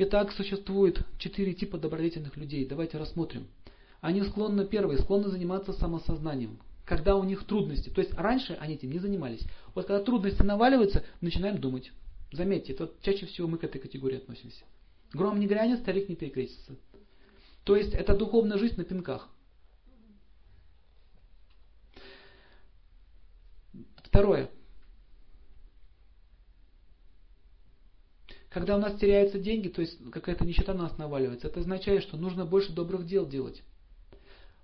Итак, существует четыре типа добродетельных людей. Давайте рассмотрим. Они склонны, первые, склонны заниматься самосознанием. Когда у них трудности. То есть раньше они этим не занимались. Вот когда трудности наваливаются, начинаем думать. Заметьте, это чаще всего мы к этой категории относимся. Гром не грянет, старик не перекрестится. То есть это духовная жизнь на пинках. Второе. Когда у нас теряются деньги, то есть какая-то нищета на нас наваливается, это означает, что нужно больше добрых дел делать.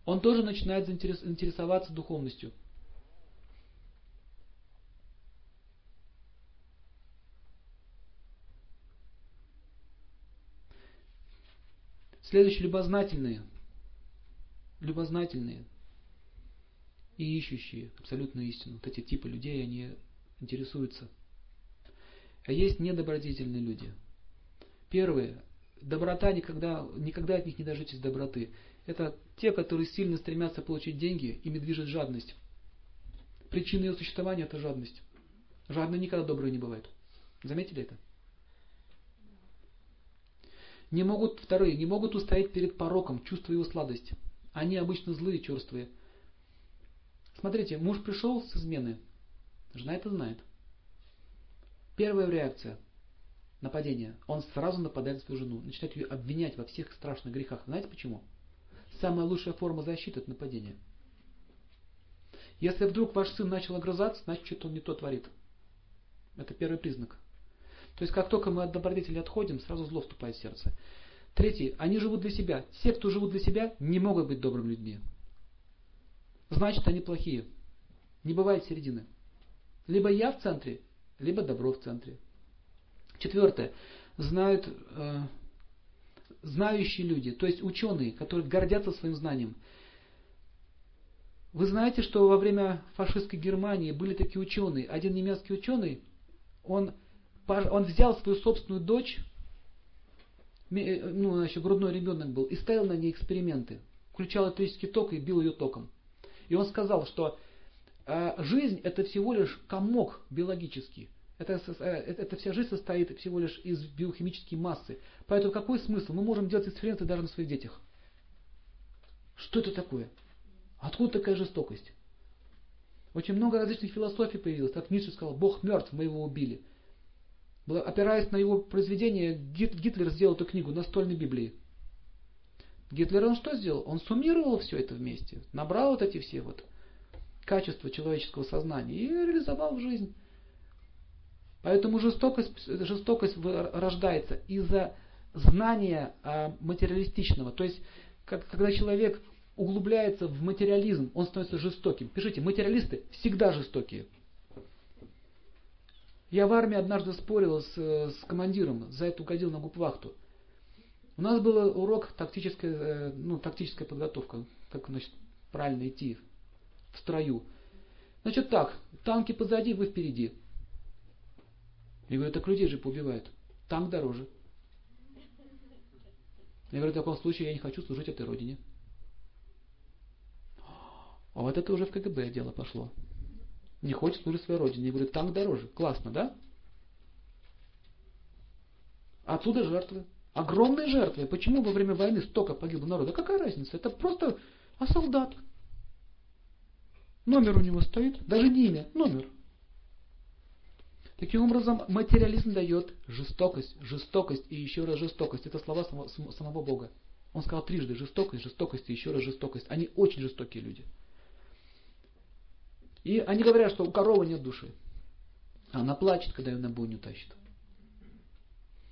Он тоже начинает интересоваться духовностью. Следующие любознательные. Любознательные и ищущие абсолютную истину. Вот эти типы людей, они интересуются. А есть недобродетельные люди. Первые. Доброта никогда, никогда от них не дождетесь доброты. Это те, которые сильно стремятся получить деньги, ими движет жадность. Причина ее существования – это жадность. Жадные никогда добрые не бывают. Заметили это? Не могут, вторые, не могут устоять перед пороком, чувствуя его сладость. Они обычно злые, черствые. Смотрите, муж пришел с измены, жена это знает. Первая реакция – нападение. Он сразу нападает на свою жену, начинает ее обвинять во всех страшных грехах. Знаете почему? Самая лучшая форма защиты – это нападение. Если вдруг ваш сын начал огрызаться, значит, что-то он не то творит. Это первый признак. То есть, как только мы от добродетели отходим, сразу зло вступает в сердце. Третий. Они живут для себя. Все, кто живут для себя, не могут быть добрыми людьми значит они плохие. Не бывает середины. Либо я в центре, либо добро в центре. Четвертое. Знают, э, знающие люди, то есть ученые, которые гордятся своим знанием. Вы знаете, что во время фашистской Германии были такие ученые. Один немецкий ученый, он, он взял свою собственную дочь, э, ну, еще грудной ребенок был, и ставил на ней эксперименты. Включал электрический ток и бил ее током. И он сказал, что жизнь это всего лишь комок биологический. Это, э, это вся жизнь состоит всего лишь из биохимической массы. Поэтому какой смысл? Мы можем делать эксперименты даже на своих детях. Что это такое? Откуда такая жестокость? Очень много различных философий появилось. Как Ницше сказал, Бог мертв, мы его убили. Опираясь на его произведение, Гитлер сделал эту книгу «Настольной Библии». Гитлер он что сделал? Он суммировал все это вместе, набрал вот эти все вот качества человеческого сознания и реализовал в жизнь. Поэтому жестокость, жестокость рождается из-за знания а, материалистичного. То есть, как, когда человек углубляется в материализм, он становится жестоким. Пишите, материалисты всегда жестокие. Я в армии однажды спорил с, с командиром, за это угодил на губвахту. У нас был урок тактическая, э, ну, тактическая подготовка, как значит, правильно идти в строю. Значит так, танки позади, вы впереди. Я говорю, так людей же поубивают. Танк дороже. Я говорю, в таком случае я не хочу служить этой родине. А вот это уже в КГБ дело пошло. Не хочет служить своей родине. Я говорю, танк дороже. Классно, да? Отсюда жертвы. Огромные жертвы. Почему во время войны столько погибло народа? Какая разница? Это просто а солдат. Номер у него стоит, даже не имя, номер. Таким образом, материализм дает жестокость, жестокость и еще раз жестокость. Это слова самого, самого Бога. Он сказал трижды жестокость, жестокость и еще раз жестокость. Они очень жестокие люди. И они говорят, что у коровы нет души. Она плачет, когда ее на бойню тащит.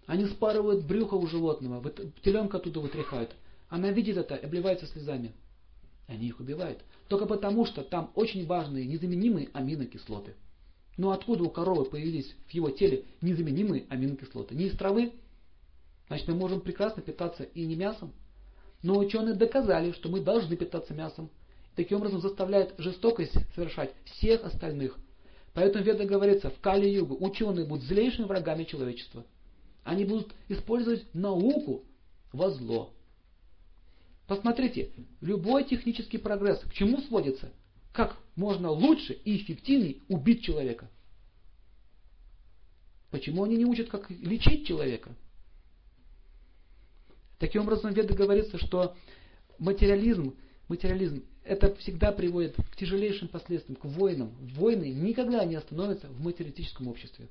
Они спарывают брюхо у животного, вот теленка оттуда вытряхают. Она видит это и обливается слезами. Они их убивают. Только потому, что там очень важные, незаменимые аминокислоты. Но откуда у коровы появились в его теле незаменимые аминокислоты? Не из травы? Значит, мы можем прекрасно питаться и не мясом. Но ученые доказали, что мы должны питаться мясом. Таким образом заставляет жестокость совершать всех остальных. Поэтому в Ведах говорится, в Кали-Югу ученые будут злейшими врагами человечества. Они будут использовать науку во зло. Посмотрите, любой технический прогресс к чему сводится? Как можно лучше и эффективнее убить человека? Почему они не учат, как лечить человека? Таким образом, в Веде говорится, что материализм, материализм это всегда приводит к тяжелейшим последствиям, к войнам. Войны никогда не остановятся в материалистическом обществе.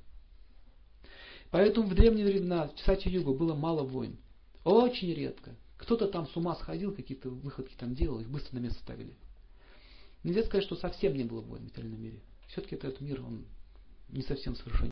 Поэтому в древние времена, в Сати-Югу, было мало войн. Очень редко. Кто-то там с ума сходил, какие-то выходки там делал, их быстро на место ставили. Нельзя сказать, что совсем не было войн в материальном мире. Все-таки этот мир, он не совсем совершенен.